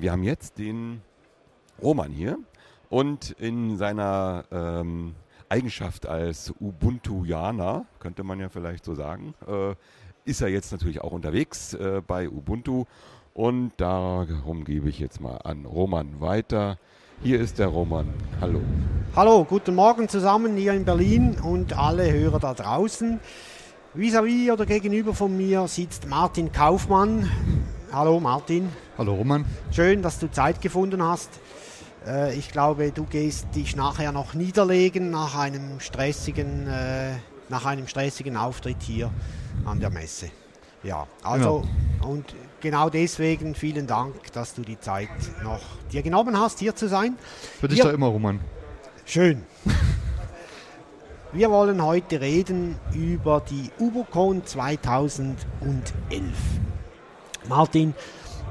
Wir haben jetzt den Roman hier und in seiner ähm, Eigenschaft als Ubuntuaner, könnte man ja vielleicht so sagen, äh, ist er jetzt natürlich auch unterwegs äh, bei Ubuntu und darum gebe ich jetzt mal an Roman weiter. Hier ist der Roman. Hallo. Hallo, guten Morgen zusammen hier in Berlin und alle Hörer da draußen. Vis-à-vis -vis oder gegenüber von mir sitzt Martin Kaufmann. Hallo Martin. Hallo Roman. Schön, dass du Zeit gefunden hast. Äh, ich glaube, du gehst dich nachher noch niederlegen nach einem stressigen, äh, nach einem stressigen Auftritt hier an der Messe. Ja, also genau. und genau deswegen vielen Dank, dass du die Zeit noch dir genommen hast, hier zu sein. Für dich doch immer, Roman. Schön. Wir wollen heute reden über die UboCon 2011. Martin,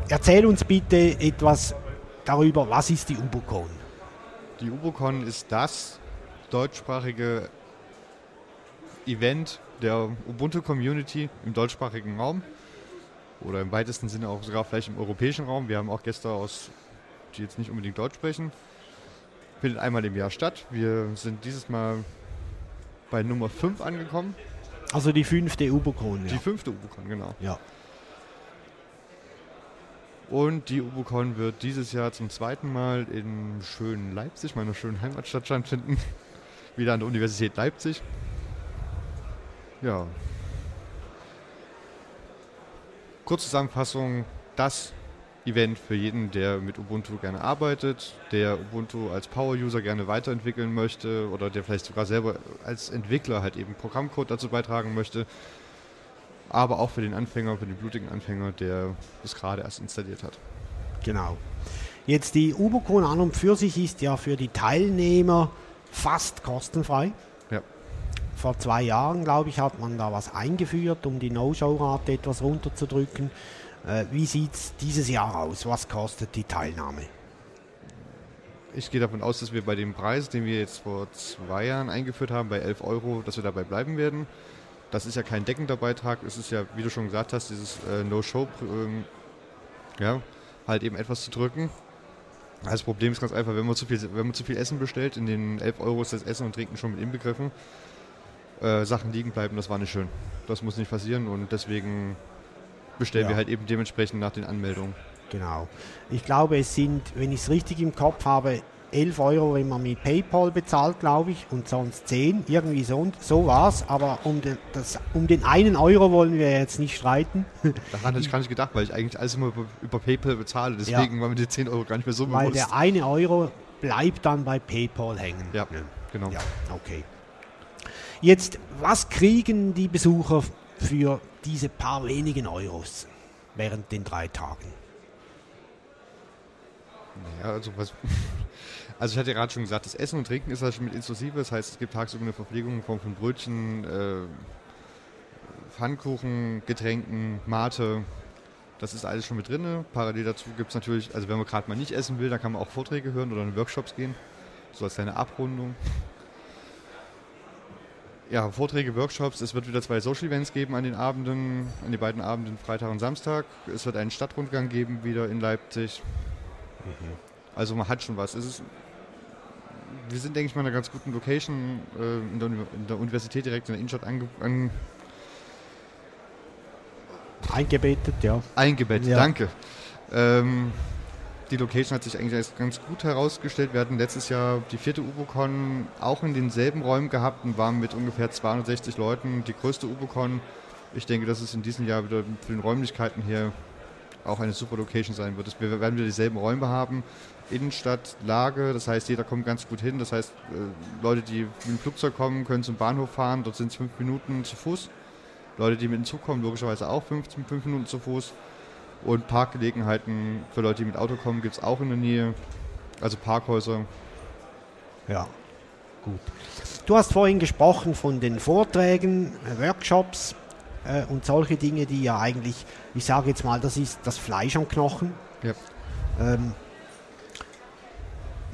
erzähl uns bitte etwas darüber, was ist die UboCon? Die UboCon ist das deutschsprachige Event der Ubuntu-Community im deutschsprachigen Raum oder im weitesten Sinne auch sogar vielleicht im europäischen Raum. Wir haben auch Gäste aus, die jetzt nicht unbedingt Deutsch sprechen. Findet einmal im Jahr statt. Wir sind dieses Mal bei Nummer 5 angekommen. Also die fünfte Ubocon. Ja. Die fünfte Ubocon, genau. Ja. Und die Ubocon wird dieses Jahr zum zweiten Mal in schönen Leipzig, meiner schönen Heimatstadt, stattfinden. Wieder an der Universität Leipzig. Ja, Kurzzusammenfassung, das Event für jeden, der mit Ubuntu gerne arbeitet, der Ubuntu als Power-User gerne weiterentwickeln möchte oder der vielleicht sogar selber als Entwickler halt eben Programmcode dazu beitragen möchte. Aber auch für den Anfänger, für den blutigen Anfänger, der es gerade erst installiert hat. Genau. Jetzt die Ubuntu an und für sich ist ja für die Teilnehmer fast kostenfrei. Ja. Vor zwei Jahren, glaube ich, hat man da was eingeführt, um die No-Show-Rate etwas runterzudrücken. Äh, wie sieht es dieses Jahr aus? Was kostet die Teilnahme? Ich gehe davon aus, dass wir bei dem Preis, den wir jetzt vor zwei Jahren eingeführt haben, bei 11 Euro, dass wir dabei bleiben werden. Das ist ja kein deckender Beitrag. Es ist ja, wie du schon gesagt hast, dieses äh, No-Show, äh, ja, halt eben etwas zu drücken. Das Problem ist ganz einfach, wenn man zu viel, wenn man zu viel Essen bestellt, in den 11 Euro ist das Essen und Trinken schon mit inbegriffen äh, Sachen liegen bleiben, das war nicht schön. Das muss nicht passieren und deswegen bestellen ja. wir halt eben dementsprechend nach den Anmeldungen. Genau. Ich glaube, es sind, wenn ich es richtig im Kopf habe, 11 Euro, wenn man mit PayPal bezahlt, glaube ich, und sonst 10. Irgendwie so, so war es. Aber um den, das, um den einen Euro wollen wir jetzt nicht streiten. Daran hätte ich gar nicht gedacht, weil ich eigentlich alles immer über, über PayPal bezahle. Deswegen ja. waren mir die 10 Euro gar nicht mehr so weil bewusst. Weil der eine Euro bleibt dann bei PayPal hängen. Ja, genau. Ja, okay. Jetzt, was kriegen die Besucher für diese paar wenigen Euros während den drei Tagen? Ja, also was. Also ich hatte gerade schon gesagt, das Essen und Trinken ist halt schon mit inklusive. Das heißt, es gibt tagsüber eine Verpflegung in Form von Brötchen, äh, Pfannkuchen, Getränken, Mate. Das ist alles schon mit drin. Parallel dazu gibt es natürlich, also wenn man gerade mal nicht essen will, dann kann man auch Vorträge hören oder in Workshops gehen. So als kleine Abrundung ja, Vorträge, Workshops. Es wird wieder zwei Social Events geben an den Abenden, an den beiden Abenden, Freitag und Samstag. Es wird einen Stadtrundgang geben wieder in Leipzig. Mhm. Also man hat schon was. Es ist, wir sind, denke ich mal, in einer ganz guten Location äh, in, der, in, der, Universität direkt in der Innenstadt ange, an, Eingebettet, ja. Eingebettet, ja. danke. Ähm, die Location hat sich eigentlich als ganz gut herausgestellt. Wir hatten letztes Jahr die vierte UboCon auch in denselben Räumen gehabt und waren mit ungefähr 260 Leuten die größte UboCon. Ich denke, dass es in diesem Jahr wieder für den Räumlichkeiten hier auch eine super Location sein wird. Wir werden wieder dieselben Räume haben. Innenstadt, Lage, das heißt, jeder kommt ganz gut hin. Das heißt, äh, Leute, die mit dem Flugzeug kommen, können zum Bahnhof fahren. Dort sind es fünf Minuten zu Fuß. Leute, die mit dem Zug kommen, logischerweise auch fünf, fünf Minuten zu Fuß. Und Parkgelegenheiten für Leute, die mit Auto kommen, gibt es auch in der Nähe. Also Parkhäuser. Ja, gut. Du hast vorhin gesprochen von den Vorträgen, Workshops äh, und solche Dinge, die ja eigentlich, ich sage jetzt mal, das ist das Fleisch am Knochen. Ja. Ähm,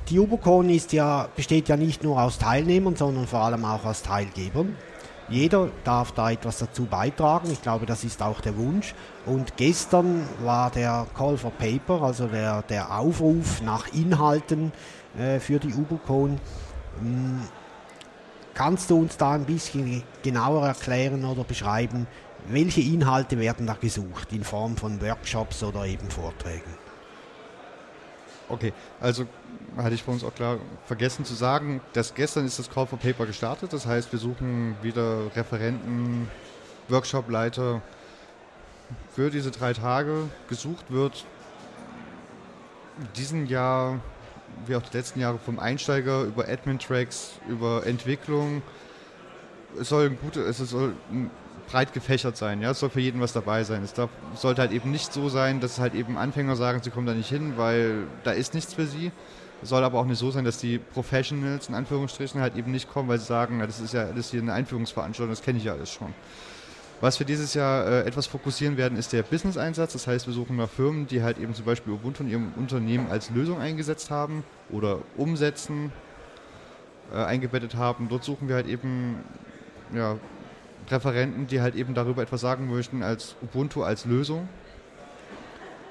die UboCon ist ja, besteht ja nicht nur aus Teilnehmern, sondern vor allem auch aus Teilgebern. Jeder darf da etwas dazu beitragen. Ich glaube, das ist auch der Wunsch. Und gestern war der Call for Paper, also der, der Aufruf nach Inhalten äh, für die Ubucon. Kannst du uns da ein bisschen genauer erklären oder beschreiben, welche Inhalte werden da gesucht in Form von Workshops oder eben Vorträgen? Okay, also hatte ich vor uns auch klar vergessen zu sagen, dass gestern ist das Call for Paper gestartet. Das heißt, wir suchen wieder Referenten, Workshopleiter für diese drei Tage. Gesucht wird in diesem Jahr, wie auch die letzten Jahre, vom Einsteiger über Admin-Tracks, über Entwicklung. Es soll ein gute, es soll breit gefächert sein. Ja? Es soll für jeden was dabei sein. Es darf, sollte halt eben nicht so sein, dass halt eben Anfänger sagen, sie kommen da nicht hin, weil da ist nichts für sie. Es soll aber auch nicht so sein, dass die Professionals in Anführungsstrichen halt eben nicht kommen, weil sie sagen, na, das ist ja alles hier eine Einführungsveranstaltung, das kenne ich ja alles schon. Was wir dieses Jahr äh, etwas fokussieren werden, ist der Business-Einsatz. Das heißt, wir suchen nach Firmen, die halt eben zum Beispiel Ubuntu in ihrem Unternehmen als Lösung eingesetzt haben oder umsetzen, äh, eingebettet haben. Dort suchen wir halt eben ja, Referenten, die halt eben darüber etwas sagen möchten als Ubuntu als Lösung.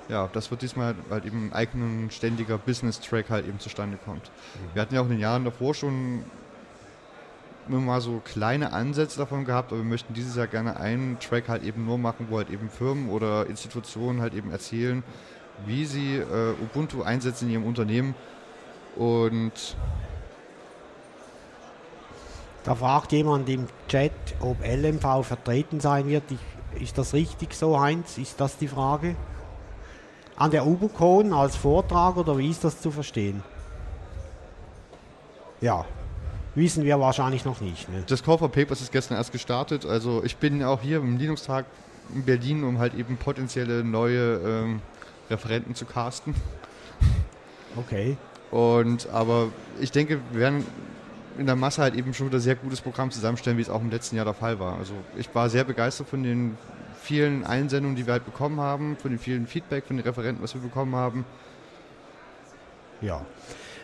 Ja, das wird diesmal halt eben ein eigener ständiger Business-Track halt eben zustande kommt. Mhm. Wir hatten ja auch in den Jahren davor schon mal so kleine Ansätze davon gehabt, aber wir möchten dieses Jahr gerne einen Track halt eben nur machen, wo halt eben Firmen oder Institutionen halt eben erzählen, wie sie äh, Ubuntu einsetzen in ihrem Unternehmen und da fragt jemand im Chat, ob LMV vertreten sein wird. Ich, ist das richtig so, Heinz? Ist das die Frage? An der Ubucon als Vortrag oder wie ist das zu verstehen? Ja, wissen wir wahrscheinlich noch nicht. Ne? Das Call for Papers ist gestern erst gestartet. Also ich bin auch hier im Linux-Tag in Berlin, um halt eben potenzielle neue ähm, Referenten zu casten. Okay. Und aber ich denke, wir werden in der Masse halt eben schon wieder sehr gutes Programm zusammenstellen, wie es auch im letzten Jahr der Fall war. Also ich war sehr begeistert von den vielen Einsendungen, die wir halt bekommen haben, von den vielen Feedback von den Referenten, was wir bekommen haben. Ja.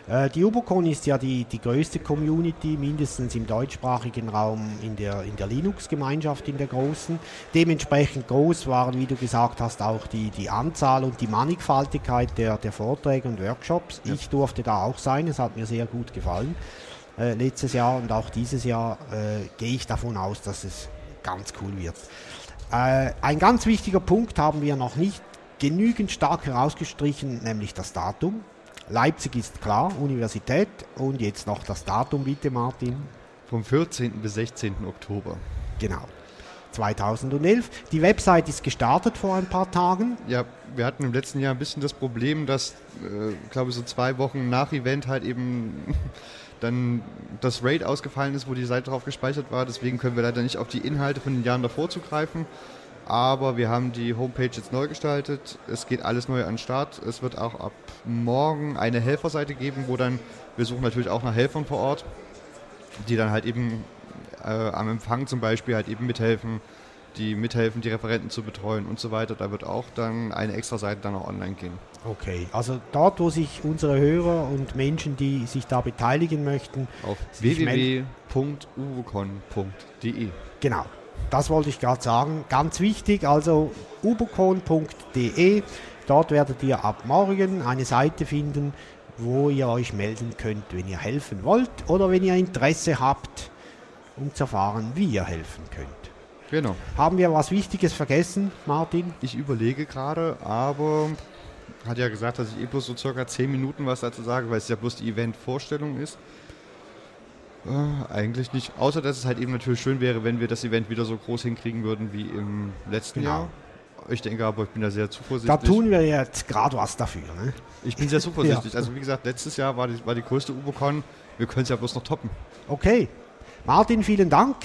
Äh, die Ubocon ist ja die, die größte Community, mindestens im deutschsprachigen Raum in der, in der Linux-Gemeinschaft, in der großen. Dementsprechend groß waren, wie du gesagt hast, auch die, die Anzahl und die Mannigfaltigkeit der, der Vorträge und Workshops. Ja. Ich durfte da auch sein, es hat mir sehr gut gefallen äh, letztes Jahr und auch dieses Jahr äh, gehe ich davon aus, dass es ganz cool wird. Äh, ein ganz wichtiger Punkt haben wir noch nicht genügend stark herausgestrichen, nämlich das Datum. Leipzig ist klar, Universität und jetzt noch das Datum bitte Martin. Vom 14. bis 16. Oktober. Genau. 2011. Die Website ist gestartet vor ein paar Tagen. Ja, wir hatten im letzten Jahr ein bisschen das Problem, dass, äh, glaube ich, so zwei Wochen nach Event halt eben dann das RAID ausgefallen ist, wo die Seite drauf gespeichert war. Deswegen können wir leider nicht auf die Inhalte von den Jahren davor zugreifen. Aber wir haben die Homepage jetzt neu gestaltet. Es geht alles neu an den Start. Es wird auch ab morgen eine Helferseite geben, wo dann, wir suchen natürlich auch nach Helfern vor Ort, die dann halt eben äh, am Empfang zum Beispiel halt eben mithelfen, die mithelfen, die Referenten zu betreuen und so weiter. Da wird auch dann eine extra Seite dann auch online gehen. Okay, also dort, wo sich unsere Hörer und Menschen, die sich da beteiligen möchten, auf www.ubocon.de. Genau, das wollte ich gerade sagen. Ganz wichtig, also ubocon.de. Dort werdet ihr ab morgen eine Seite finden, wo ihr euch melden könnt, wenn ihr helfen wollt oder wenn ihr Interesse habt, um zu erfahren, wie ihr helfen könnt. Genau. Haben wir was Wichtiges vergessen, Martin? Ich überlege gerade, aber hat ja gesagt, dass ich eh bloß so circa 10 Minuten was dazu sage, weil es ja bloß die Event-Vorstellung ist. Äh, eigentlich nicht. Außer, dass es halt eben natürlich schön wäre, wenn wir das Event wieder so groß hinkriegen würden wie im letzten genau. Jahr. Ich denke aber, ich bin da sehr zuversichtlich. Da tun wir jetzt gerade was dafür. Ne? Ich bin sehr zuversichtlich. ja. Also wie gesagt, letztes Jahr war die, war die größte UboCon. Wir können es ja bloß noch toppen. Okay. Martin, vielen Dank.